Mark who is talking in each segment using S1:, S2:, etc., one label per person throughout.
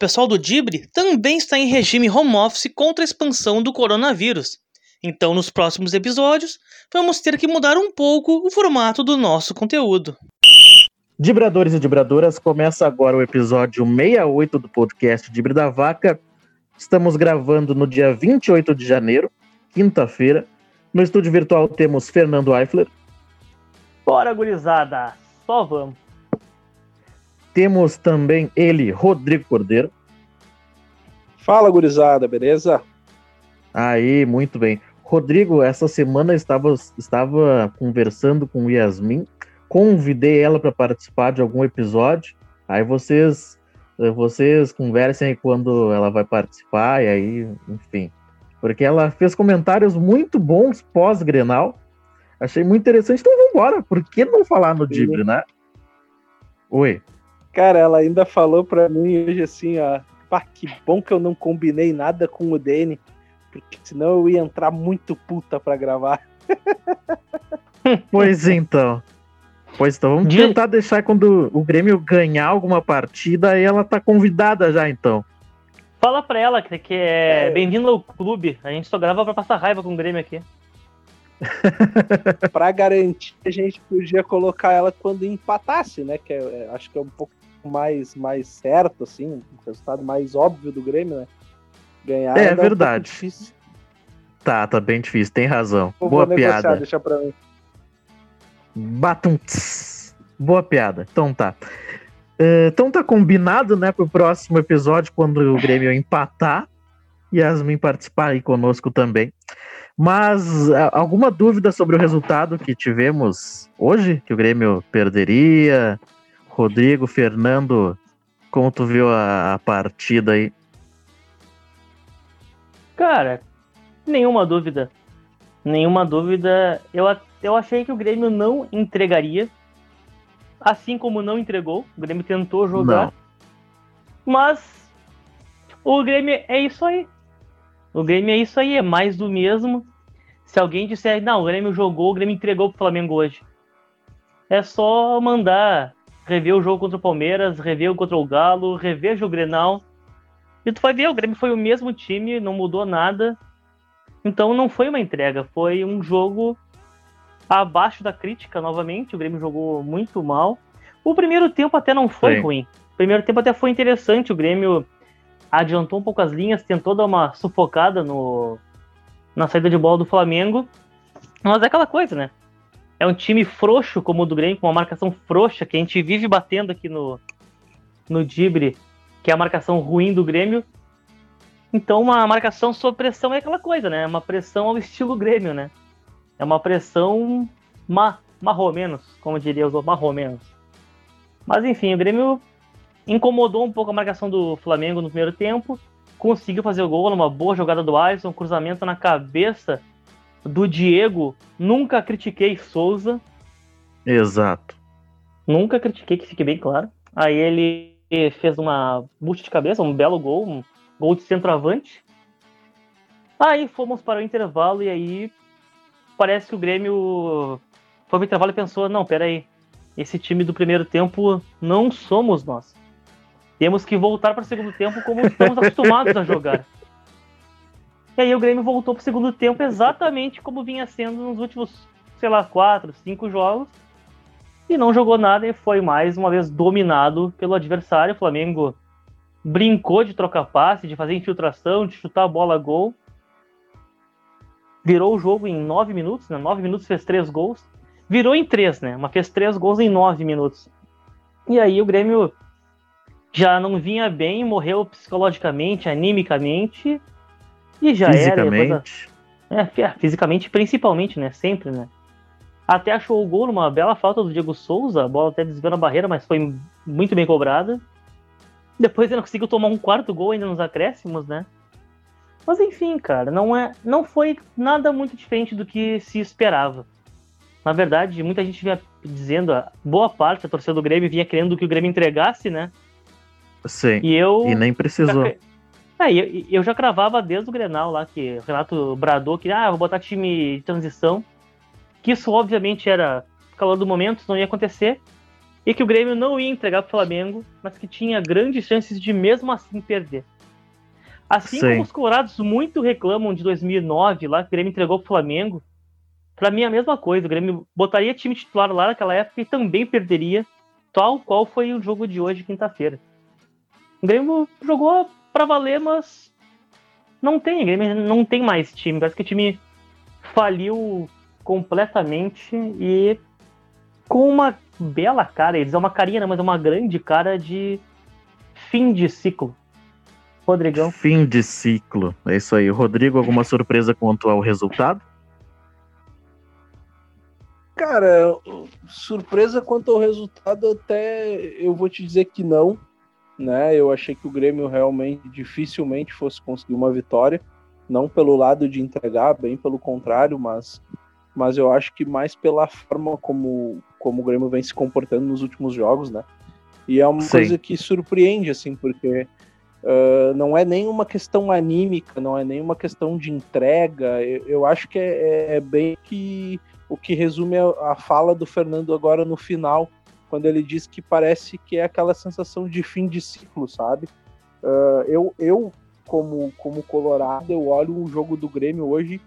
S1: O pessoal do Dibre também está em regime home office contra a expansão do coronavírus. Então, nos próximos episódios, vamos ter que mudar um pouco o formato do nosso conteúdo.
S2: Dibradores e Dibradoras, começa agora o episódio 68 do podcast Dibre da Vaca. Estamos gravando no dia 28 de janeiro, quinta-feira. No estúdio virtual temos Fernando Eifler.
S3: Bora, gurizada! Só vamos.
S2: Temos também ele, Rodrigo Cordeiro.
S4: Fala, gurizada, beleza?
S2: Aí, muito bem. Rodrigo, essa semana estava, estava conversando com Yasmin convidei ela para participar de algum episódio. Aí vocês vocês conversem aí quando ela vai participar e aí, enfim. Porque ela fez comentários muito bons pós-Grenal. Achei muito interessante. Então vamos embora. Por que não falar no Dibre, né? Oi.
S4: Cara, ela ainda falou para mim hoje assim, ó. Pá, que bom que eu não combinei nada com o Dene, porque senão eu ia entrar muito puta para gravar.
S2: Pois então. Pois então, vamos de... tentar deixar quando o Grêmio ganhar alguma partida, aí ela tá convidada já, então.
S3: Fala pra ela que, que é, é... bem-vindo ao clube. A gente só grava pra passar raiva com o Grêmio aqui.
S4: pra garantir, a gente podia colocar ela quando empatasse, né? Que é, é, acho que é um pouco mais, mais certo, assim, o um resultado mais óbvio do Grêmio, né?
S2: Ganhar é, é verdade. Um tá, tá bem difícil, tem razão. Boa piada.
S4: Deixa pra mim.
S2: Batum. Boa piada. Então tá. Uh, então tá combinado, né, pro próximo episódio, quando o Grêmio empatar. Yasmin participar aí conosco também. Mas alguma dúvida sobre o resultado que tivemos hoje? Que o Grêmio perderia? Rodrigo, Fernando, como tu viu a, a partida aí?
S3: Cara, nenhuma dúvida. Nenhuma dúvida. Eu, eu achei que o Grêmio não entregaria, assim como não entregou. O Grêmio tentou jogar, não. mas o Grêmio é isso aí. O Grêmio é isso aí, é mais do mesmo. Se alguém disser, não, o Grêmio jogou, o Grêmio entregou pro Flamengo hoje. É só mandar rever o jogo contra o Palmeiras, rever o contra o Galo, rever o Grenal. E tu vai ver, o Grêmio foi o mesmo time, não mudou nada. Então não foi uma entrega, foi um jogo abaixo da crítica novamente. O Grêmio jogou muito mal. O primeiro tempo até não foi Sim. ruim. O primeiro tempo até foi interessante. O Grêmio adiantou um pouco as linhas, tentou dar uma sufocada no, na saída de bola do Flamengo. Mas é aquela coisa, né? É um time frouxo como o do Grêmio, com uma marcação frouxa, que a gente vive batendo aqui no, no Dibre, que é a marcação ruim do Grêmio. Então, uma marcação sob pressão é aquela coisa, né? Uma pressão ao estilo Grêmio, né? é uma pressão ma, menos, como diria os menos. Mas enfim, o Grêmio incomodou um pouco a marcação do Flamengo no primeiro tempo, conseguiu fazer o gol numa boa jogada do Alisson, cruzamento na cabeça do Diego. Nunca critiquei Souza.
S2: Exato.
S3: Nunca critiquei, que fique bem claro. Aí ele fez uma bucha de cabeça, um belo gol, um gol de centroavante. Aí fomos para o intervalo e aí parece que o Grêmio foi pro intervalo e pensou: não, peraí, esse time do primeiro tempo não somos nós. Temos que voltar para o segundo tempo como estamos acostumados a jogar. E aí o Grêmio voltou para o segundo tempo exatamente como vinha sendo nos últimos, sei lá, quatro, cinco jogos. E não jogou nada e foi mais uma vez dominado pelo adversário. O Flamengo brincou de trocar passe, de fazer infiltração, de chutar a bola a gol virou o jogo em nove minutos, né? Nove minutos fez três gols. Virou em três, né? Mas fez três gols em nove minutos. E aí o Grêmio já não vinha bem, morreu psicologicamente, animicamente. E já
S2: fisicamente.
S3: era. Coisa... É, fisicamente, principalmente, né? Sempre, né? Até achou o gol numa bela falta do Diego Souza. A bola até desviou na barreira, mas foi muito bem cobrada. Depois ele conseguiu tomar um quarto gol ainda nos acréscimos, né? Mas enfim, cara, não é, não foi nada muito diferente do que se esperava. Na verdade, muita gente vinha dizendo, boa parte da torcida do Grêmio vinha querendo que o Grêmio entregasse, né?
S2: Sim.
S3: E eu
S2: e nem precisou.
S3: É, eu, eu já cravava desde o Grenal lá que o Renato bradou que ah, vou botar time de transição. Que isso obviamente era calor do momento, isso não ia acontecer. e que o Grêmio não ia entregar para o Flamengo, mas que tinha grandes chances de mesmo assim perder. Assim Sim. como os colorados muito reclamam de 2009, lá que o Grêmio entregou para o Flamengo, para mim é a mesma coisa. O Grêmio botaria time titular lá naquela época e também perderia, tal qual foi o jogo de hoje, quinta-feira. O Grêmio jogou para valer, mas não tem, Grêmio não tem mais time. Parece que o time faliu completamente e com uma bela cara. Eles é uma carinha, mas é uma grande cara de fim de ciclo. Rodrigão.
S2: Fim de ciclo. É isso aí. Rodrigo, alguma surpresa quanto ao resultado?
S4: Cara, surpresa quanto ao resultado, até eu vou te dizer que não. Né? Eu achei que o Grêmio realmente dificilmente fosse conseguir uma vitória. Não pelo lado de entregar, bem pelo contrário, mas, mas eu acho que mais pela forma como, como o Grêmio vem se comportando nos últimos jogos, né? E é uma Sim. coisa que surpreende, assim, porque uh, não é nenhuma questão anímica, não é nenhuma questão de entrega. Eu, eu acho que é, é, bem que o que resume a, a, fala do Fernando agora no final, quando ele diz que parece que é aquela sensação de fim de ciclo, sabe? Uh, eu, eu como, como colorado, eu olho o jogo do Grêmio hoje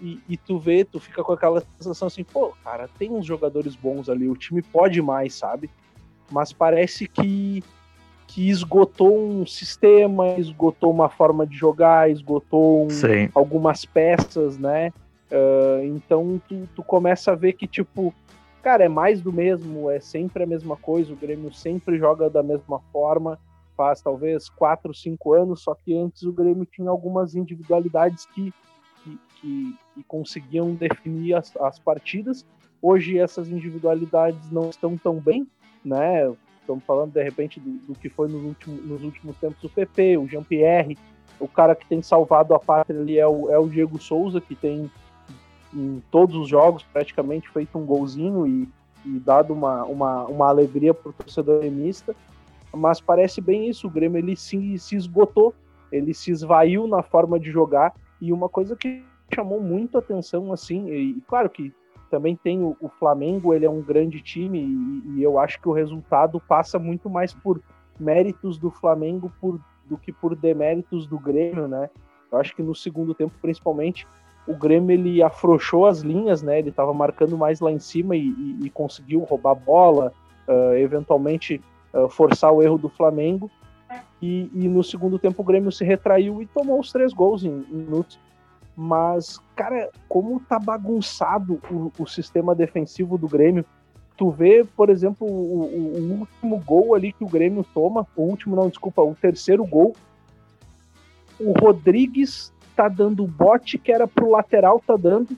S4: e, e, tu vê, tu fica com aquela sensação assim, pô, cara, tem uns jogadores bons ali, o time pode mais, sabe? Mas parece que, que esgotou um sistema, esgotou uma forma de jogar, esgotou um, algumas peças, né? Uh, então tu, tu começa a ver que, tipo, cara, é mais do mesmo, é sempre a mesma coisa, o Grêmio sempre joga da mesma forma, faz talvez 4, 5 anos, só que antes o Grêmio tinha algumas individualidades que que, que conseguiam definir as, as partidas. Hoje essas individualidades não estão tão bem, né? Estamos falando de repente do, do que foi nos últimos, nos últimos tempos o PP, o Jean-Pierre, o cara que tem salvado a pátria ali é o, é o Diego Souza, que tem em todos os jogos praticamente feito um golzinho e, e dado uma, uma, uma alegria para o torcedor remista. Mas parece bem isso, o Grêmio ele se, se esgotou, ele se esvaiu na forma de jogar e uma coisa que chamou muito atenção, assim, e, e claro que também tem o, o, Flamengo, ele é um grande time e, e, eu acho que o resultado passa muito mais por méritos do Flamengo por, do que por deméritos do Grêmio, né? Eu acho que no segundo tempo, principalmente, o Grêmio ele afrouxou as linhas, né? Ele estava marcando mais lá em cima e, e conseguiu roubar bola, uh, eventualmente uh, forçar o erro do Flamengo. E, no segundo tempo o Grêmio se retraiu e tomou os três gols em, em minutos. Mas, cara, como tá bagunçado o, o sistema defensivo do Grêmio. Tu vê, por exemplo, o, o, último gol ali que o Grêmio toma, o último não, desculpa, o terceiro gol. O Rodrigues tá dando bote que era pro lateral, tá dando.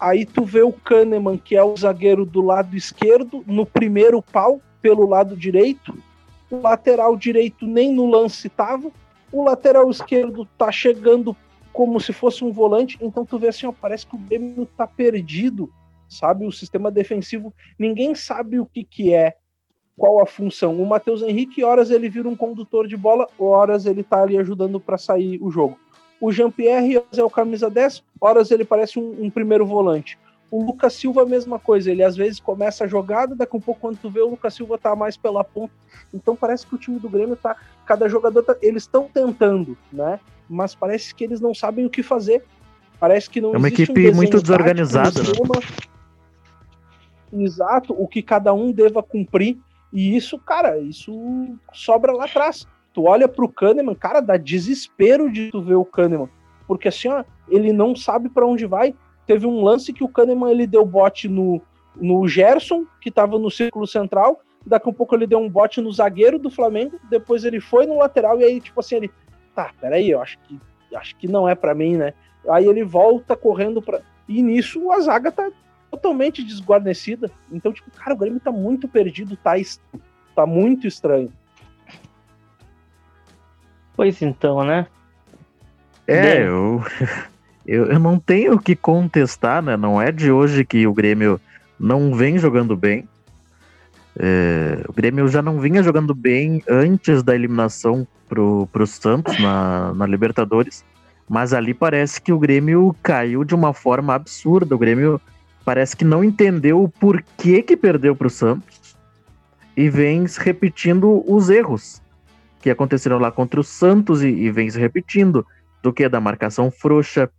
S4: Aí tu vê o Kahneman, que é o zagueiro do lado esquerdo, no primeiro pau, pelo lado direito. O lateral direito nem no lance tava. O lateral esquerdo tá chegando como se fosse um volante. Então tu vê assim, ó, parece que o Grêmio tá perdido, sabe? O sistema defensivo, ninguém sabe o que que é, qual a função. O Matheus Henrique, horas ele vira um condutor de bola, horas ele tá ali ajudando para sair o jogo. O Jean-Pierre é o camisa 10, horas ele parece um, um primeiro volante. O Lucas Silva, a mesma coisa. Ele às vezes começa a jogada, daqui a um pouco, quando tu vê, o Lucas Silva tá mais pela ponta. Então parece que o time do Grêmio tá. Cada jogador tá, Eles estão tentando, né? mas parece que eles não sabem o que fazer. Parece que não
S2: É uma equipe um muito desorganizada.
S4: Né? Exato, o que cada um deva cumprir. E isso, cara, isso sobra lá atrás. Tu olha pro Kahneman, cara, dá desespero de tu ver o Kahneman. Porque assim, ó, ele não sabe para onde vai. Teve um lance que o Kahneman ele deu bote no, no Gerson, que tava no círculo central. Daqui a um pouco ele deu um bote no zagueiro do Flamengo. Depois ele foi no lateral e aí, tipo assim, ele tá, peraí, eu acho que, acho que não é para mim, né? Aí ele volta correndo para E nisso a zaga tá totalmente desguarnecida. Então, tipo, cara, o Grêmio tá muito perdido, tá, tá muito estranho.
S3: Pois então, né?
S2: É, eu, eu, eu não tenho o que contestar, né? Não é de hoje que o Grêmio não vem jogando bem. É, o Grêmio já não vinha jogando bem antes da eliminação pro, pro Santos na, na Libertadores, mas ali parece que o Grêmio caiu de uma forma absurda. O Grêmio parece que não entendeu o porquê que perdeu pro Santos. e vem repetindo os erros que aconteceram lá contra o Santos e, e vem se repetindo, do que da marcação frouxa,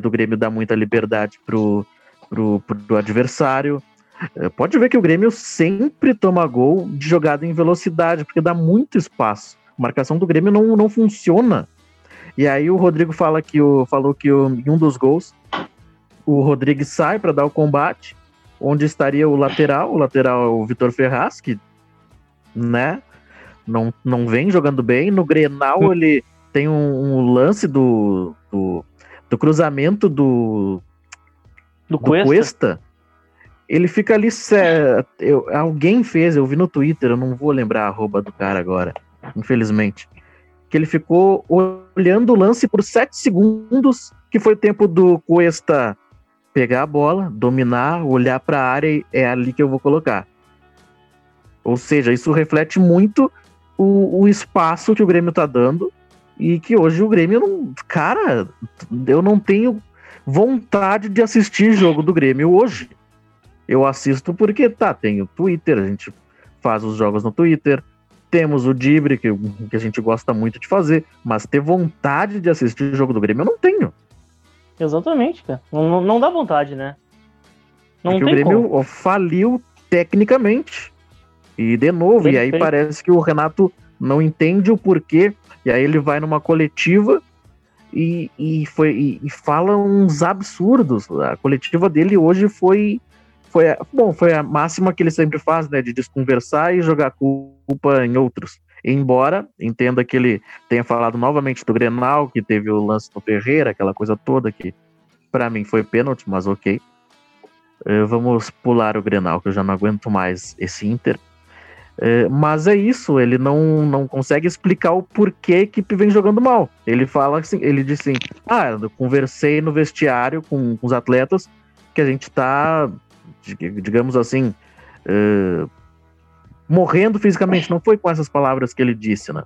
S2: do Grêmio dar muita liberdade pro, pro, pro adversário. É, pode ver que o Grêmio sempre toma gol de jogada em velocidade, porque dá muito espaço. A marcação do Grêmio não, não funciona. E aí o Rodrigo fala que o, falou que o, em um dos gols o Rodrigues sai para dar o combate, onde estaria o lateral, o lateral o Vitor Ferraz, que né, não, não vem jogando bem. No Grenal ele tem um, um lance do, do, do, cruzamento do,
S3: do, do Cuesta. Cuesta.
S2: Ele fica ali. Eu, alguém fez, eu vi no Twitter, eu não vou lembrar a arroba do cara agora, infelizmente. Que ele ficou olhando o lance por sete segundos, que foi o tempo do Cuesta pegar a bola, dominar, olhar para a área e é ali que eu vou colocar. Ou seja, isso reflete muito o, o espaço que o Grêmio tá dando e que hoje o Grêmio não. Cara, eu não tenho vontade de assistir jogo do Grêmio hoje. Eu assisto porque, tá, tem o Twitter, a gente faz os jogos no Twitter, temos o Dibre, que, que a gente gosta muito de fazer, mas ter vontade de assistir o jogo do Grêmio eu não tenho.
S3: Exatamente, cara. Não, não dá vontade, né?
S2: Não Porque o Grêmio como. faliu tecnicamente. E de novo, Bem, e aí parece que o Renato não entende o porquê. E aí ele vai numa coletiva e, e, foi, e, e fala uns absurdos. A coletiva dele hoje foi, foi. Bom, foi a máxima que ele sempre faz, né? De desconversar e jogar culpa em outros. Embora entenda que ele tenha falado novamente do Grenal, que teve o lance do Ferreira, aquela coisa toda que para mim foi pênalti, mas ok. Uh, vamos pular o Grenal, que eu já não aguento mais esse Inter. Uh, mas é isso, ele não, não consegue explicar o porquê a equipe vem jogando mal. Ele fala assim, ele diz assim: Ah, eu conversei no vestiário com, com os atletas que a gente tá, digamos assim, uh, morrendo fisicamente. Não foi com essas palavras que ele disse, né?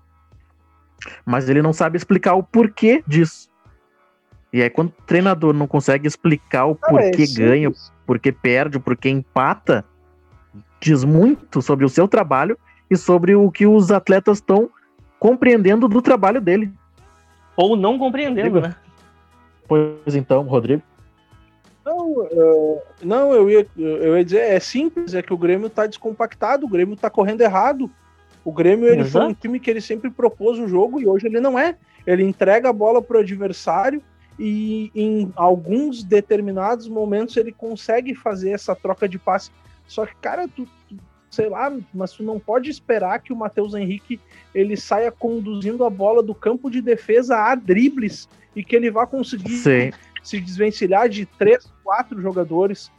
S2: Mas ele não sabe explicar o porquê disso. E aí, quando o treinador não consegue explicar o porquê é ganha, o porquê perde, o porquê empata, diz muito sobre o seu trabalho e sobre o que os atletas estão compreendendo do trabalho dele.
S3: Ou não compreendendo, Rodrigo? né?
S2: Pois então, Rodrigo.
S4: Não, uh, não eu, ia, eu ia dizer, é simples, é que o Grêmio tá descompactado, o Grêmio tá correndo errado. O Grêmio ele foi um time que ele sempre propôs o jogo e hoje ele não é. Ele entrega a bola pro adversário e em alguns determinados momentos ele consegue fazer essa troca de passe. Só que, cara, tu, tu sei lá, mas tu não pode esperar que o Matheus Henrique ele saia conduzindo a bola do campo de defesa a dribles e que ele vá conseguir Sim se desvencilhar de três, quatro jogadores.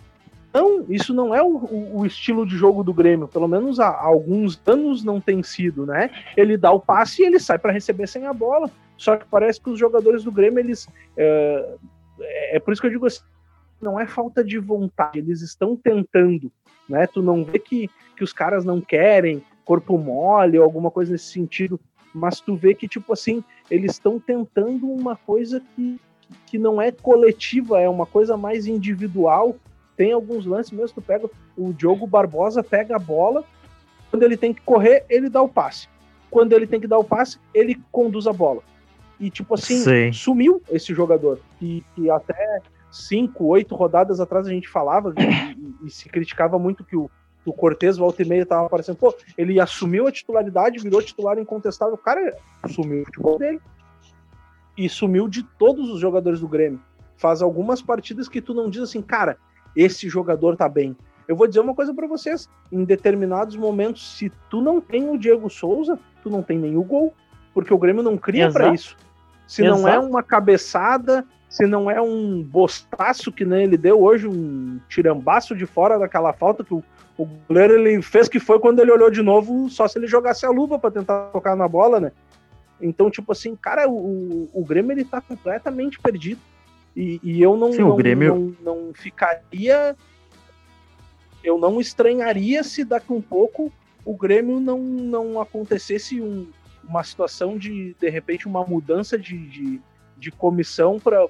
S4: Não, isso não é o, o, o, estilo de jogo do Grêmio. Pelo menos há, há, alguns anos não tem sido, né? Ele dá o passe e ele sai para receber sem a bola. Só que parece que os jogadores do Grêmio, eles. É, é por isso que eu digo assim: não é falta de vontade, eles estão tentando, né? Tu não vê que, que os caras não querem, corpo mole ou alguma coisa nesse sentido, mas tu vê que, tipo assim, eles estão tentando uma coisa que, que não é coletiva, é uma coisa mais individual. Tem alguns lances mesmo, tu pega o Diogo Barbosa, pega a bola, quando ele tem que correr, ele dá o passe. Quando ele tem que dar o passe, ele conduz a bola. E tipo assim, Sim. sumiu esse jogador. E, e até cinco, oito rodadas atrás a gente falava e, e se criticava muito que o, o Cortez volta e meia tava aparecendo. Pô, ele assumiu a titularidade, virou titular incontestável. O cara sumiu o futebol dele e sumiu de todos os jogadores do Grêmio. Faz algumas partidas que tu não diz assim, cara, esse jogador tá bem. Eu vou dizer uma coisa para vocês: em determinados momentos, se tu não tem o Diego Souza, tu não tem o gol, porque o Grêmio não cria para isso. Se Exato. não é uma cabeçada, se não é um bostaço que nem ele deu hoje, um tirambaço de fora daquela falta que o, o goleiro ele fez que foi quando ele olhou de novo, só se ele jogasse a luva para tentar tocar na bola, né? Então, tipo assim, cara, o, o Grêmio ele tá completamente perdido. E, e eu não, Sim, não, Grêmio... não, não ficaria. Eu não estranharia se daqui um pouco o Grêmio não, não acontecesse um, uma situação de, de repente, uma mudança de, de, de comissão para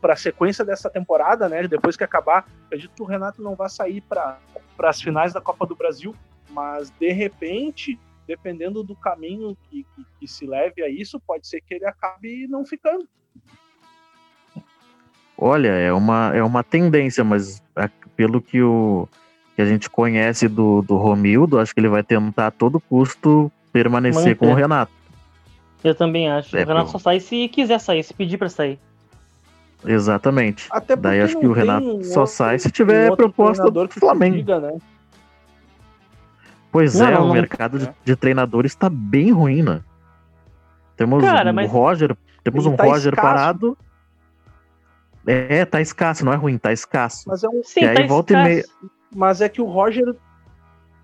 S4: para a sequência dessa temporada, né? Depois que acabar, acredito que o Renato não vai sair para as finais da Copa do Brasil, mas de repente, dependendo do caminho que, que, que se leve a isso, pode ser que ele acabe não ficando.
S2: Olha, é uma, é uma tendência, mas a- pelo que, o, que a gente conhece do, do Romildo, acho que ele vai tentar a todo custo permanecer
S3: Manter.
S2: com o Renato.
S3: Eu também acho.
S2: É,
S3: o Renato só sai se quiser sair, se pedir pra sair.
S2: Exatamente.
S4: Até
S2: Daí acho que o Renato
S4: um
S2: só
S4: outro-
S2: sai se
S4: um
S2: tiver
S4: outro
S2: proposta do Flamengo.
S4: diga, né?
S2: Pois
S3: Não,
S2: é,
S3: não,
S2: o
S3: não-
S2: mercado de,
S4: é.
S2: de treinadores está bem ruim, né? Temos
S3: Cara,
S2: um
S3: mas-
S2: Roger, temos um
S4: tá
S2: Roger
S4: escasso.
S2: parado. É, tá escasso, não é ruim, tá escasso.
S4: Mas é um,
S3: Sim,
S2: E aí
S3: tá
S2: volta e meia-
S3: escasso.
S4: Mas é que o Roger.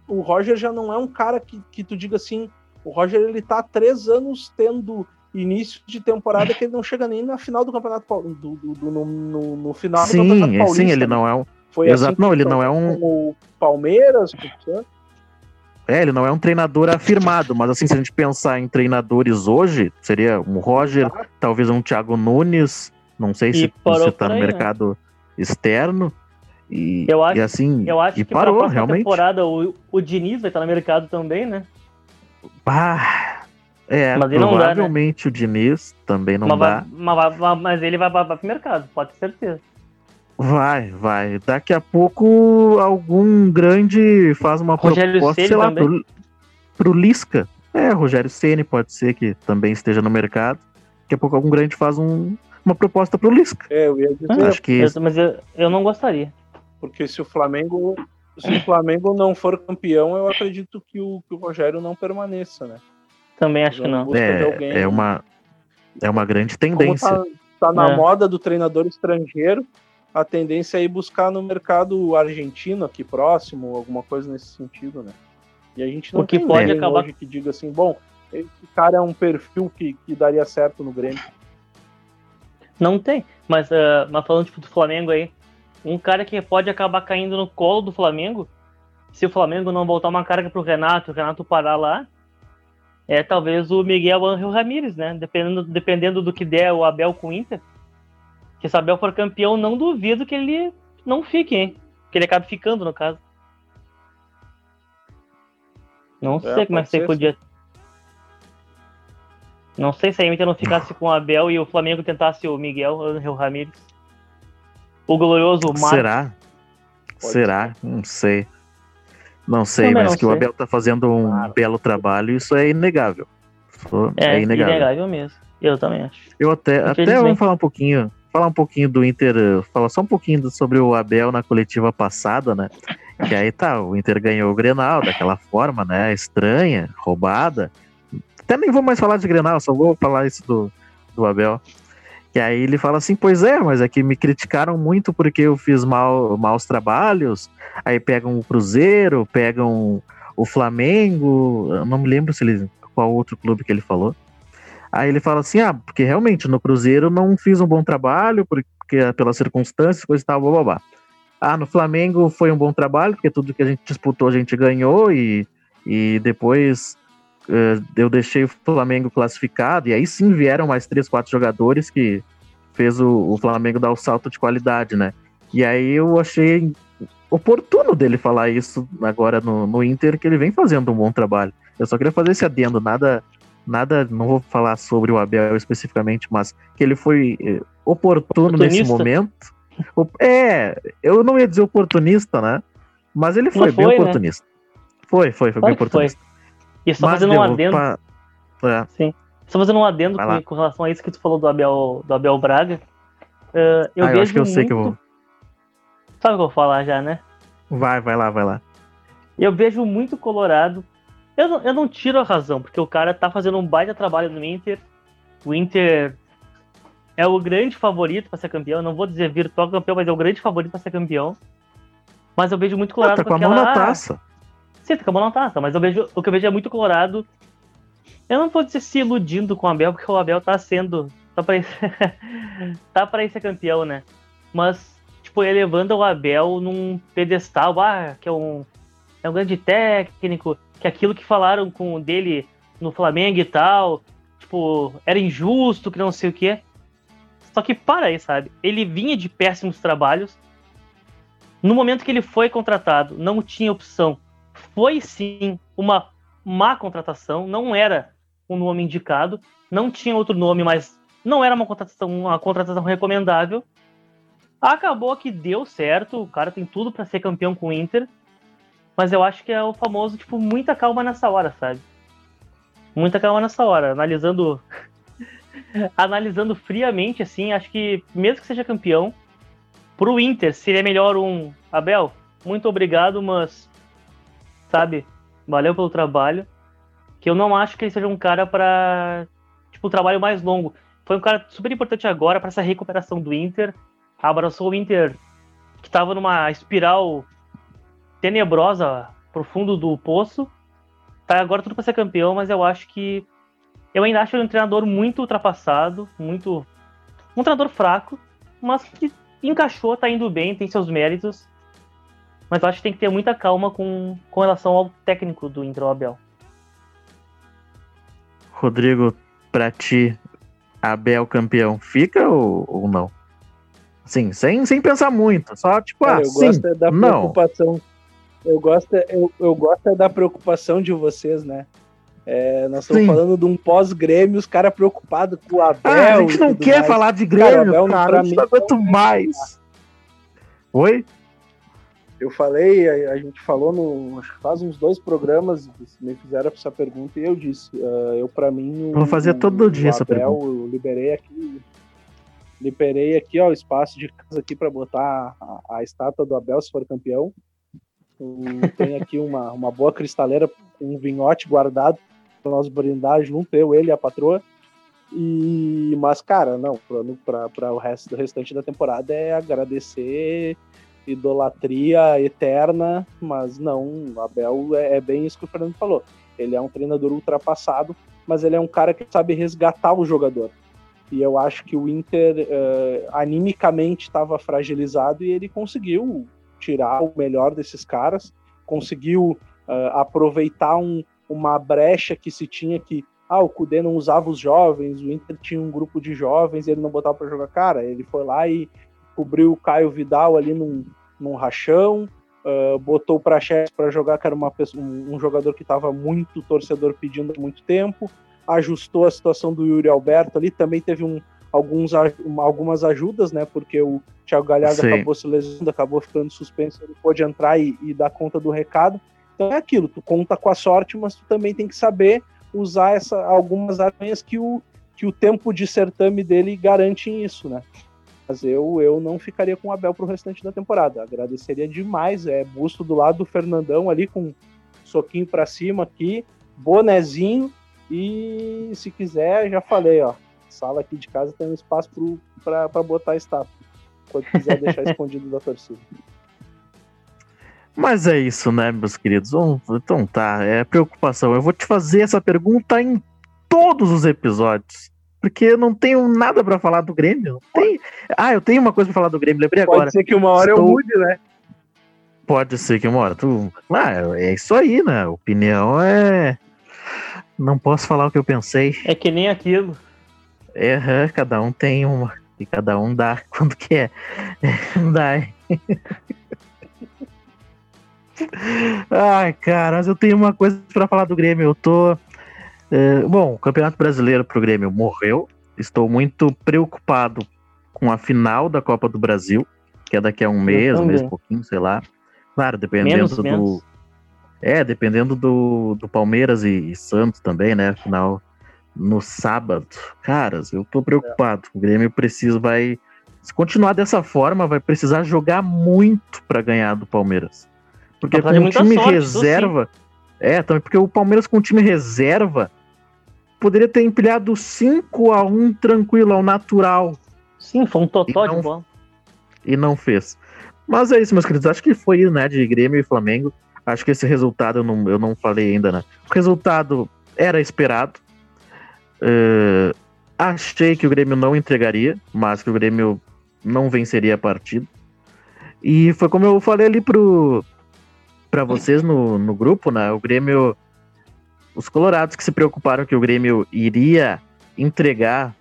S4: O Roger já não é um cara que, que tu diga assim. O Roger ele tá há três anos tendo início de temporada que ele não chega nem na final do Campeonato Paulista. Do, do- do- no, no- no final do Campeonato
S2: Sim,
S4: Paulista.
S2: sim, ele
S4: né?
S2: não é um.
S4: Foi
S2: Exato,
S4: assim
S2: não, ele não é um-
S4: O Palmeiras, Santos.
S2: É, ele não é um treinador afirmado, mas assim, se a gente pensar em treinadores hoje, seria um Roger, talvez um Thiago Nunes, não sei
S3: E
S2: se você tá
S3: por
S2: no
S3: né?
S2: mercado externo. E,
S3: Eu acho-
S2: e assim,
S3: Eu acho
S2: e
S3: que
S2: parou,
S3: próxima
S2: realmente.
S3: temporada o, o Diniz vai estar no mercado também, né?
S2: Ah, é,
S3: Mas ele não dá, né?
S2: provavelmente o Diniz também não
S3: mas,
S2: dá.
S3: vai- mas, mas ele vai, vai pro mercado, pode ter certeza.
S2: Vai, vai. Daqui a pouco algum grande faz uma
S3: Rogério
S2: proposta,
S3: Ceni
S2: sei lá,
S3: também?
S2: pro, pro Lisca. É, Rogério Ceni pode ser que também esteja no mercado. Daqui a pouco algum grande faz um- uma proposta pro Lisca.
S4: É, eu ia dizer,
S3: Ah,
S2: Acho que
S3: Eu- mas eu, eu não gostaria.
S4: porque se o Flamengo. Se o Flamengo não for campeão, eu acredito que o, que o Rogério não permaneça, né?
S3: Também acho que não.
S2: é, é uma é uma grande
S4: Como
S2: tendência.
S4: tá, tá na
S3: É.
S4: moda do treinador estrangeiro, a tendência é ir buscar no mercado argentino aqui próximo, alguma coisa nesse sentido, né? E a gente não
S3: O que
S4: tem
S3: pode
S4: ninguém
S3: acabar-
S4: hoje que diga assim, bom, esse cara é um perfil que, que daria certo no Grêmio.
S3: Não tem. Mas, ah, mas falando tipo, do Flamengo aí, um cara que pode acabar caindo no colo do Flamengo, se o Flamengo não voltar uma carga pro Renato, o Renato parar lá, é talvez o Miguel Ángel Ramírez, né? Dependendo, dependendo do que der o Abel com o Inter. Que se o Abel for campeão, não duvido que ele não fique, hein? Que ele acabe ficando, no caso. Não sei como é que você podia. Não sei se a Inter não ficasse com o Abel e o Flamengo tentasse o Miguel Ángel Ramírez. O glorioso Marcos.
S2: Será? Será? Não sei. Não sei,
S3: Também
S2: mas
S3: não
S2: que o
S3: sei.
S2: Abel tá fazendo um
S4: Claro.
S2: belo trabalho, isso é inegável. Isso
S3: É,
S2: é inegável.
S3: inegável mesmo. Eu também acho.
S2: Eu até, até vamos falar um pouquinho, falar um pouquinho do Inter, eh, falar só um pouquinho sobre o Abel na coletiva passada, né? Que aí tá, o Inter ganhou o Grenal daquela forma, né? Estranha, roubada. Até nem vou mais falar de Grenal, só vou falar isso do, do Abel. Que aí ele fala assim, pois é, mas é que me criticaram muito porque eu fiz mal, maus trabalhos. Aí pegam o Cruzeiro, pegam o Flamengo, eu não me lembro se ele, qual outro clube que ele falou. Aí ele fala assim: ah, porque realmente no Cruzeiro não fiz um bom trabalho, porque pelas circunstâncias, coisa e tal, blá. Ah, no Flamengo foi um bom trabalho, porque tudo que a gente disputou a gente ganhou, e, e depois eh, eu deixei o Flamengo classificado, e aí sim vieram mais três, quatro jogadores que fez o, o Flamengo dar o salto de qualidade, né? E aí eu achei oportuno dele falar isso agora no, no Inter, que ele vem fazendo um bom trabalho. Eu só queria fazer esse adendo, nada nada, não vou falar sobre o Abel especificamente, mas que ele foi eh, oportuno nesse
S3: Oportunista?
S2: momento. É, eu não ia dizer oportunista, né? Mas ele foi,
S3: Não
S2: bem
S3: foi, né?
S2: oportunista. Foi, foi, foi bem
S3: que foi. E só
S2: Mas
S3: fazendo um adendo.
S2: pra- é,
S3: Só fazendo um adendo com, com relação a isso que tu falou do Abel, do Abel Braga. eh, eu
S2: ah, eu
S3: vejo
S2: acho que eu sei que eu vou.
S3: muito- Sabe o que eu vou falar já, né?
S2: Vai, vai lá, vai lá.
S3: Eu vejo muito Colorado. Eu não, eu não tiro a razão, porque o cara tá fazendo um baita trabalho no Inter. O Inter é o grande favorito para ser campeão. Eu não vou dizer virtual campeão, mas é o grande favorito para ser campeão. Mas eu vejo muito
S2: Ah,
S3: Colorado
S2: tá com a
S3: aquela...
S2: mão na taça.
S3: Sim, tá com a mão na taça, mas eu vejo, o que eu vejo é muito Colorado. Eu não vou dizer se iludindo com o Abel, porque o Abel tá sendo. Tá pra, tá pra ser campeão, né? Mas, tipo, elevando o Abel num pedestal, ah, que é um, é um grande técnico, que aquilo que falaram com dele no Flamengo e tal, tipo, era injusto, que não sei o quê. Só que para aí, sabe? Ele vinha de péssimos trabalhos. No momento que ele foi contratado, não tinha opção foi sim uma má contratação, não era o um nome indicado, não tinha outro nome, mas não era uma contratação, uma contratação recomendável. Acabou que deu certo, o cara tem tudo para ser campeão com o Inter, mas eu acho que é o famoso, tipo, muita calma nessa hora, sabe? Muita calma nessa hora, analisando analisando friamente assim, acho que mesmo que seja campeão, pro Inter seria melhor um Abel, muito obrigado, mas sabe, valeu pelo trabalho, que eu não acho que ele seja um cara para tipo um trabalho mais longo. Foi um cara super importante agora para essa recuperação do Inter, abraçou o Inter que estava numa espiral tenebrosa pro fundo do poço. Tá agora tudo para ser campeão, mas eu acho que eu ainda acho ele um treinador muito ultrapassado, muito um treinador fraco, mas que encaixou, tá indo bem, tem seus méritos. Mas eu acho que tem que ter muita calma com, com relação ao técnico do Inter, Abel.
S2: Rodrigo, pra ti, Abel campeão fica ou, ou não? Sim, sem, sem pensar muito, só tipo, Cara, ah, eu sim, gosto é da
S4: preocupação. Eu gosto, é, eu, eu gosto é da preocupação de vocês, né? É, nós estamos Sim. falando de um pós-Grêmio, os caras preocupados com o Abel.
S2: Ah, a gente não quer mais. falar de Grêmio, cara, Abel, cara, a gente não aguento mais. Oi?
S4: Eu falei, a, a, gente falou no. Acho que faz uns dois programas, me fizeram essa pergunta e eu disse. Uh, eu, para mim.
S2: Vou fazer todo dia essa pergunta.
S4: Eu liberei aqui. Liberei aqui, ó, o espaço de casa aqui para botar a, a, estátua do Abel se for campeão. tem aqui uma, uma boa cristaleira com um vinhote guardado para nós brindar junto, eu, ele e a patroa. E, mas, cara, não, para o resto do restante da temporada é agradecer idolatria eterna, mas não, Abel é, é, bem isso que o Fernando falou. Ele é um treinador ultrapassado, mas ele é um cara que sabe resgatar o jogador. E eu acho que o Inter uh, animicamente estava fragilizado e ele conseguiu tirar o melhor desses caras, conseguiu uh, aproveitar um, uma brecha que se tinha que ah, o Cudê não usava os jovens, o Inter tinha um grupo de jovens e ele não botava para jogar. Cara, ele foi lá e cobriu o Caio Vidal ali num, num rachão, uh, botou o Praxedes para jogar, que era uma, um, um jogador que estava muito torcedor pedindo há muito tempo, ajustou a situação do Yuri Alberto ali, também teve um, alguns, algumas ajudas, né? Porque o Thiago Galhardo Sim. acabou se lesionando, acabou ficando suspenso, ele pôde entrar e, e dar conta do recado. Então é aquilo, tu conta com a sorte, mas tu também tem que saber usar essa, algumas armas que o, que o tempo de certame dele garante isso, né? Mas eu, eu não ficaria com o Abel pro restante da temporada. Agradeceria demais. É busto do lado do Fernandão ali com um soquinho para cima aqui, bonezinho. E se quiser, já falei, ó. Sala aqui de casa tem um espaço para botar a estátua. Quando quiser deixar escondido da torcida.
S2: Mas é isso, né, meus queridos? Então tá, é preocupação. Eu vou te fazer essa pergunta em todos os episódios porque eu não tenho nada para falar do Grêmio. Tem... Ah, eu tenho uma coisa para falar do Grêmio, lembrei
S4: Pode
S2: agora.
S4: Pode ser que uma hora Estou... eu mude, né?
S2: Pode ser que uma hora tu. Ah, é isso aí, né? Opinião é. Não posso falar o que eu pensei.
S3: É que nem aquilo.
S2: É, cada um tem uma. E cada um dá quando quer. dá. Ai, cara, mas eu tenho uma coisa para falar do Grêmio. Eu tô é, bom, o Campeonato Brasileiro pro Grêmio morreu. Estou muito preocupado com a final da Copa do Brasil, que é daqui a um mês, um mês e pouquinho, sei lá. Claro, dependendo menos, do. Menos. É, dependendo do, do Palmeiras e, e, Santos também, né? Final no sábado. Caras, eu tô preocupado. O Grêmio precisa, vai. Se continuar dessa forma, vai precisar jogar muito para ganhar do Palmeiras. Porque com um time sorte, reserva. É, também porque o Palmeiras com um time reserva poderia ter empilhado 5 a 1 tranquilo, ao natural.
S3: Sim, foi um totó de bola.
S2: E não fez. Mas é isso, meus queridos. Acho que foi, né, de Grêmio e Flamengo. Acho que esse resultado eu não, eu não falei ainda, né? O resultado era esperado. Uh, achei que o Grêmio não entregaria, mas que o Grêmio não venceria a partida. E foi como eu falei ali pro para vocês no, no grupo, né? O Grêmio os colorados que se preocuparam que o Grêmio iria entregar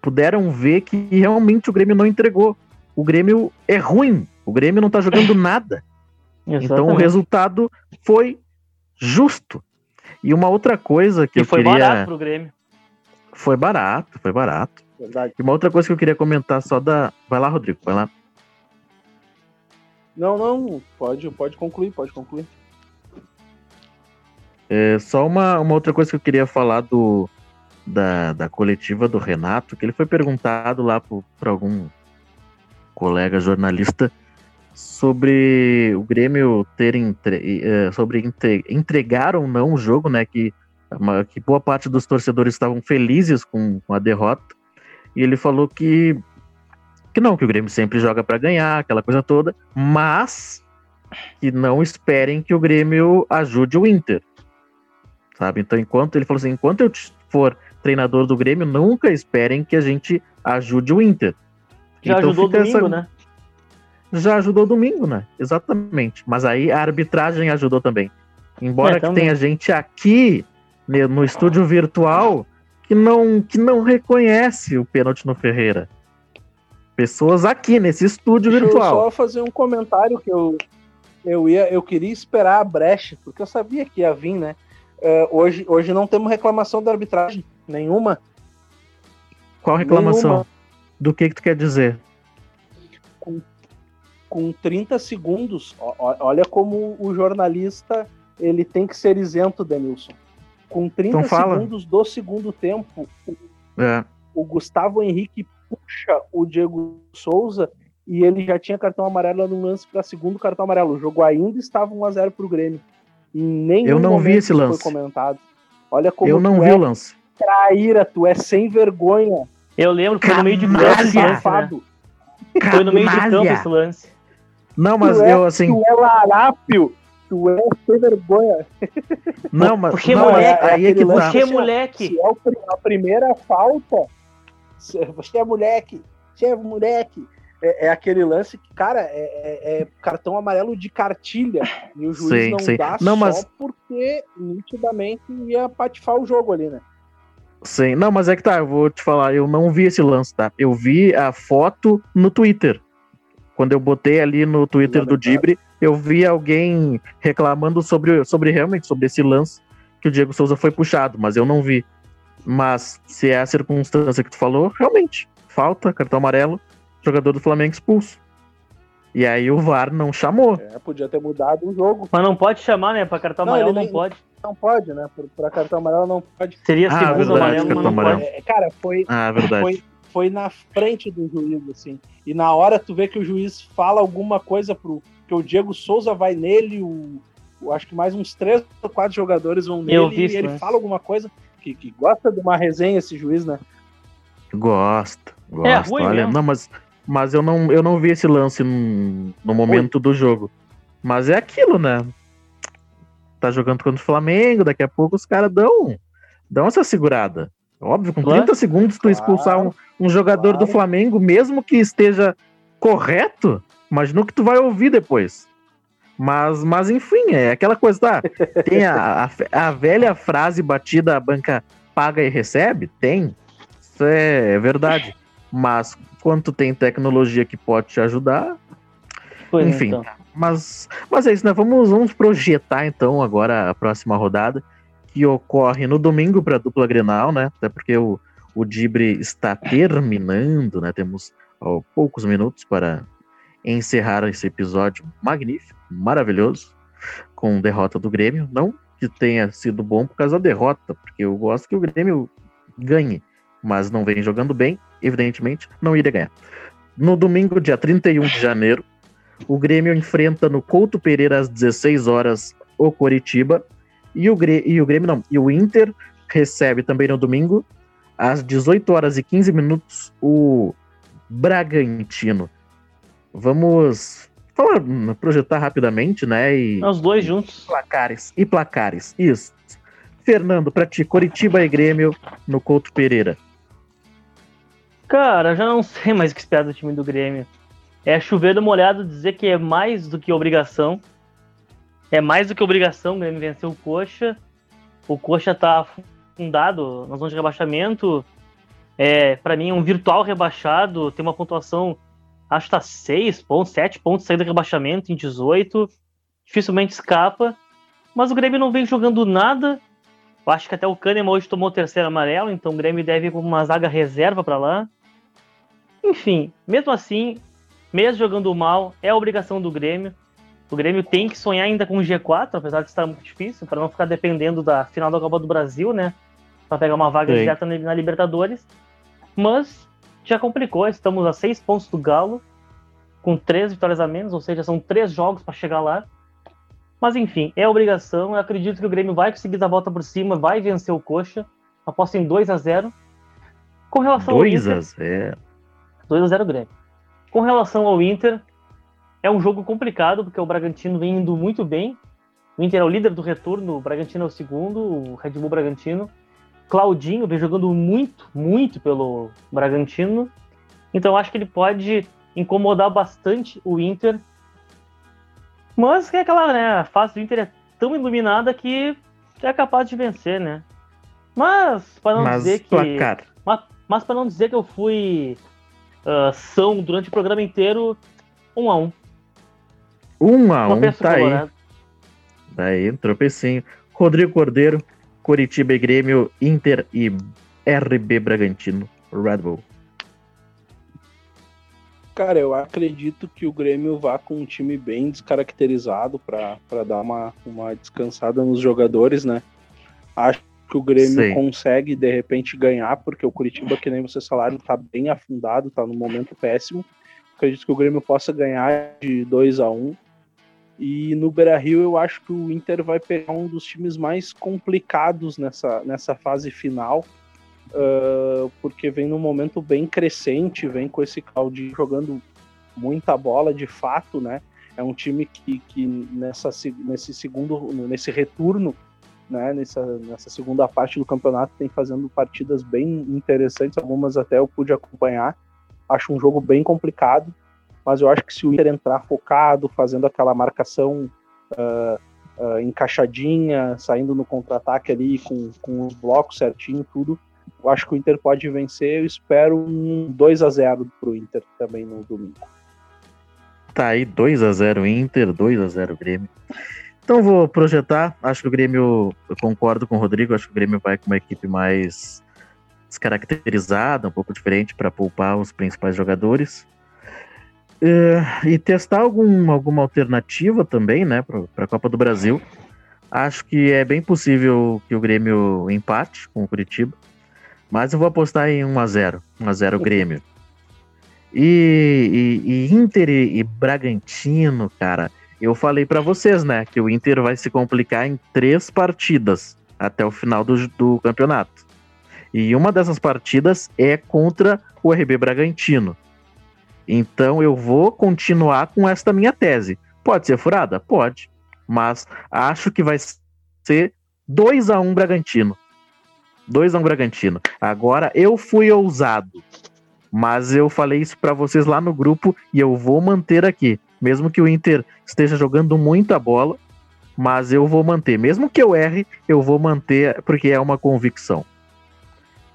S2: puderam ver que realmente o Grêmio não entregou. O Grêmio é ruim. O Grêmio não tá jogando nada. Então o resultado foi justo. E uma outra coisa que
S3: e
S2: eu
S3: foi
S2: queria.
S3: barato pro Grêmio.
S2: Foi barato, foi barato.
S4: Verdade.
S2: E uma outra coisa que eu queria comentar só da. Vai lá, Rodrigo, vai lá.
S4: Não, não, pode, pode concluir, pode concluir.
S2: É, só uma, uma outra coisa que eu queria falar do, da, da coletiva do Renato, que ele foi perguntado lá para algum colega jornalista sobre o Grêmio ter entre, é, sobre entre, entregar ou não o jogo, né? Que, que boa parte dos torcedores estavam felizes com, com a derrota. E ele falou que, que não, que o Grêmio sempre joga para ganhar, aquela coisa toda, mas que não esperem que o Grêmio ajude o Inter sabe? Então, enquanto ele falou assim, enquanto eu for treinador do Grêmio, nunca esperem que a gente ajude o Inter.
S3: Já
S2: então,
S3: ajudou domingo,
S2: essa-
S3: né?
S2: Já ajudou domingo, né? Exatamente. Mas aí a arbitragem ajudou também. Embora
S3: É,
S2: que
S3: também.
S2: tenha gente aqui né, no estúdio virtual que não, que não reconhece o pênalti no Ferreira. Pessoas aqui nesse estúdio
S4: Deixa eu
S2: virtual.
S4: só fazer um comentário que eu, eu ia, eu queria esperar a brecha, porque eu sabia que ia vir, né? É, hoje, hoje não temos reclamação da arbitragem, nenhuma.
S2: Qual reclamação?
S4: Nenhuma.
S2: Do que, que tu quer dizer?
S4: Com 30 segundos, ó- olha como o jornalista ele tem que ser isento, Denilson. Com 30
S2: Então
S4: segundos do segundo tempo,
S2: É,
S4: o Gustavo Henrique puxa o Diego Souza e ele já tinha cartão amarelo no lance para segundo cartão amarelo. O jogo ainda estava 1x0 pro Grêmio. Em nenhum
S2: Eu não vi esse lance.
S4: foi comentado. Olha como
S2: eu não vi
S4: é
S2: o lance.
S4: traíra, tu é sem vergonha,
S3: Eu lembro que foi no meio de campo
S2: Canalha!
S3: esse lance, né? Foi no meio de campo esse lance.
S2: Não, mas
S4: Tu é-
S2: eu assim.
S4: Tu é larápio, tu é sem vergonha.
S2: Não, mas.
S3: Porque
S2: não, mas
S3: moleque,
S2: aí é que tá.
S3: Porque, moleque,
S4: Se é o a primeira falta, você é moleque, você é moleque. É, é aquele lance que, cara, é, é- é cartão amarelo de cartilha. E o juiz
S2: Sim,
S4: não
S2: sim.
S4: dá
S2: Não,
S4: só
S2: mas-
S4: porque nitidamente ia patifar o jogo ali, né?
S2: Sim, não, mas é que tá, eu vou te falar, eu não vi esse lance, tá? Eu vi a foto no Twitter. Quando eu botei ali no Twitter do Dibre, eu vi alguém reclamando sobre, sobre realmente sobre esse lance que o Diego Souza foi puxado, mas eu não vi. Mas se é a circunstância que tu falou, realmente, falta, cartão amarelo, jogador do Flamengo expulso. E aí o VAR não chamou.
S4: É, podia ter mudado o jogo.
S3: mas não pode chamar, né? Pra cartão
S4: Não,
S3: amarelo não
S4: nem-
S3: pode.
S4: Não pode, né? Pra cartão amarelo não pode.
S3: Seria
S2: Ah,
S3: segundo
S2: verdade,
S3: amarelo, mas
S2: cartão
S3: não
S2: amarelo.
S3: pode.
S4: É, cara, foi,
S2: Ah, verdade.
S4: foi, foi na frente do juiz, assim. E na hora tu vê que o juiz fala alguma coisa pro. Que o Diego Souza vai nele, o, o- acho que mais uns três ou quatro jogadores vão nele e
S3: isso,
S4: ele
S3: né?
S4: fala alguma coisa que, que gosta de uma resenha esse juiz, né?
S2: Gosta, gosta.
S3: É ruim
S2: Olha,
S3: mesmo.
S2: não, mas, mas eu, não, eu não vi esse lance no, no momento do jogo. Mas é aquilo, né? Tá jogando contra o Flamengo, daqui a pouco os caras dão, dão essa segurada. Óbvio, com
S3: Claro.
S2: 30 segundos tu expulsar um, um jogador do
S4: claro.
S2: Flamengo, mesmo que esteja correto, imagina o que tu vai ouvir depois. Mas, mas enfim, é aquela coisa, tá? Tem a, a, a velha frase batida, a banca paga e recebe? Tem. Isso é verdade. Mas quanto tem tecnologia que pode te ajudar,
S3: Pois é,
S2: enfim.
S3: então.
S2: mas, mas é isso, né? Vamos, vamos projetar então agora a próxima rodada, que ocorre no domingo para a dupla Grenal, né? Até porque o, o Dibre está terminando, né? Temos ó, poucos minutos para encerrar esse episódio magnífico, maravilhoso, com derrota do Grêmio. Não que tenha sido bom por causa da derrota, porque eu gosto que o Grêmio ganhe, mas não vem jogando bem, evidentemente, não iria ganhar. No domingo, dia 31 de janeiro, o Grêmio enfrenta no Couto Pereira às 16 horas o Coritiba. E o, Grê- e o Grêmio não. E o Inter recebe também no domingo, às 18 horas e 15 minutos, o Bragantino. Vamos falar, hum, projetar rapidamente, né? E
S3: Os dois juntos.
S2: placares. E placares. Isso. Fernando, pra ti, Coritiba e Grêmio no Couto Pereira.
S3: Cara, já não sei mais o que esperar do time do Grêmio. É chover no molhado dizer que é mais do que obrigação. É mais do que obrigação o Grêmio vencer o Coxa. O Coxa tá afundado na zona de rebaixamento. É, para mim, é um virtual rebaixado. Tem uma pontuação, acho que tá 6 pontos, 7 pontos saindo do rebaixamento em 18. dificilmente escapa. Mas o Grêmio não vem jogando nada. Eu acho que até o Kahneman hoje tomou o terceiro amarelo, então o Grêmio deve ir com uma zaga reserva para lá. Enfim, mesmo assim, mesmo jogando mal, é obrigação do Grêmio. O Grêmio tem que sonhar ainda com o G4, apesar de estar muito difícil, para não ficar dependendo da final da Copa do Brasil, né? Para pegar uma vaga Sim. direta na Libertadores. Mas já complicou, estamos a seis pontos do Galo, com três vitórias a menos, ou seja, são três jogos para chegar lá. Mas enfim, é obrigação. Eu acredito que o Grêmio vai conseguir dar a volta por cima, vai vencer o Coxa. Aposto em 2 a 0 Com relação
S2: 2 ao Inter. 2 a 0
S3: 2 a 0 Grêmio. Com relação ao Inter, é um jogo complicado, porque o Bragantino vem indo muito bem. O Inter é o líder do retorno, o Bragantino é o segundo, o Red Bull Bragantino. Claudinho vem jogando muito, muito pelo Bragantino. Então acho que ele pode incomodar bastante o Inter. Mas é aquela, né? A fase do Inter é tão iluminada que é capaz de vencer, né? Mas, para não mas, dizer que. Placar. Mas, mas para não dizer que eu fui uh, são durante o programa inteiro, um a um.
S2: Um a um, tá aí. Tá aí, tropecinho. Rodrigo Cordeiro, Curitiba e Grêmio, Inter e RB Bragantino, Red Bull.
S4: Cara, eu acredito que o Grêmio vá com um time bem descaracterizado para dar uma, uma descansada nos jogadores, né? Acho que o Grêmio Sim. consegue de repente ganhar, porque o Curitiba, que nem você falaram, está bem afundado, está no momento péssimo. Acredito que o Grêmio possa ganhar de 2 a 1 um. E no Beira Rio eu acho que o Inter vai pegar um dos times mais complicados nessa, nessa fase final, uh, porque vem num momento bem crescente, vem com esse Claudinho jogando muita bola de fato, né? É um time que, que nessa, nesse segundo, nesse retorno, né, nessa, nessa segunda parte do campeonato, tem fazendo partidas bem interessantes, algumas até eu pude acompanhar. Acho um jogo bem complicado mas eu acho que se o Inter entrar focado, fazendo aquela marcação uh, uh, encaixadinha, saindo no contra-ataque ali com, com os blocos certinho, tudo, eu acho que o Inter pode vencer. Eu espero um 2 a 0 pro Inter também no domingo.
S2: Tá aí 2 a 0 Inter, 2 a 0 Grêmio. Então vou projetar, acho que o Grêmio, eu concordo com o Rodrigo, acho que o Grêmio vai com uma equipe mais descaracterizada, um pouco diferente para poupar os principais jogadores. Uh, e testar algum, alguma alternativa também, né, para a Copa do Brasil. Acho que é bem possível que o Grêmio empate com o Curitiba, mas eu vou apostar em 1x0. 1x0 Grêmio. E, e, e Inter e, e, Bragantino, cara, eu falei para vocês, né, que o Inter vai se complicar em três partidas até o final do, do campeonato. E uma dessas partidas é contra o RB Bragantino. Então eu vou continuar com esta minha tese. Pode ser furada? Pode. Mas acho que vai ser 2 a 1 um Bragantino. 2 a 1 um Bragantino. Agora eu fui ousado. Mas eu falei isso para vocês lá no grupo e eu vou manter aqui. Mesmo que o Inter esteja jogando muita bola, mas eu vou manter. Mesmo que eu erre, eu vou manter, porque é uma convicção.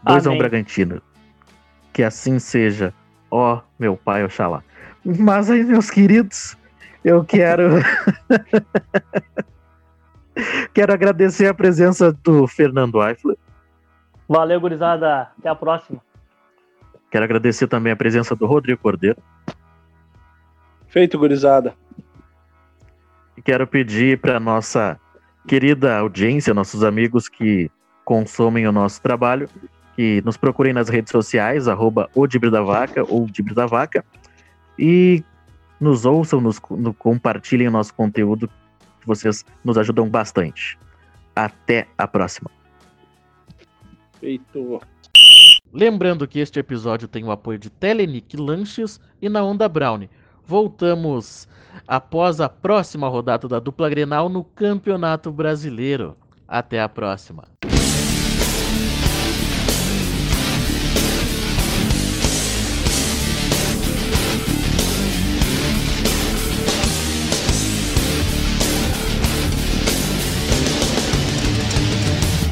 S2: 2 a 1 um Bragantino. Que assim seja. Ó, oh, meu pai, Oxalá. Mas aí, meus queridos, eu quero. quero agradecer a presença do Fernando Eifler.
S3: Valeu, gurizada. Até a próxima.
S2: Quero agradecer também a presença do Rodrigo Cordeiro.
S4: Feito, gurizada.
S2: E quero pedir para nossa querida audiência, nossos amigos que consomem o nosso trabalho, que nos procurem nas redes sociais, arroba o da Vaca ou Dibre da Vaca, e nos ouçam, nos, no, compartilhem o nosso conteúdo, que vocês nos ajudam bastante. Até a próxima.
S4: Feito.
S2: Lembrando que este episódio tem o apoio de Telenic Lanches e na Onda Brown. Voltamos após a próxima rodada da dupla Grenal no Campeonato Brasileiro. Até a próxima.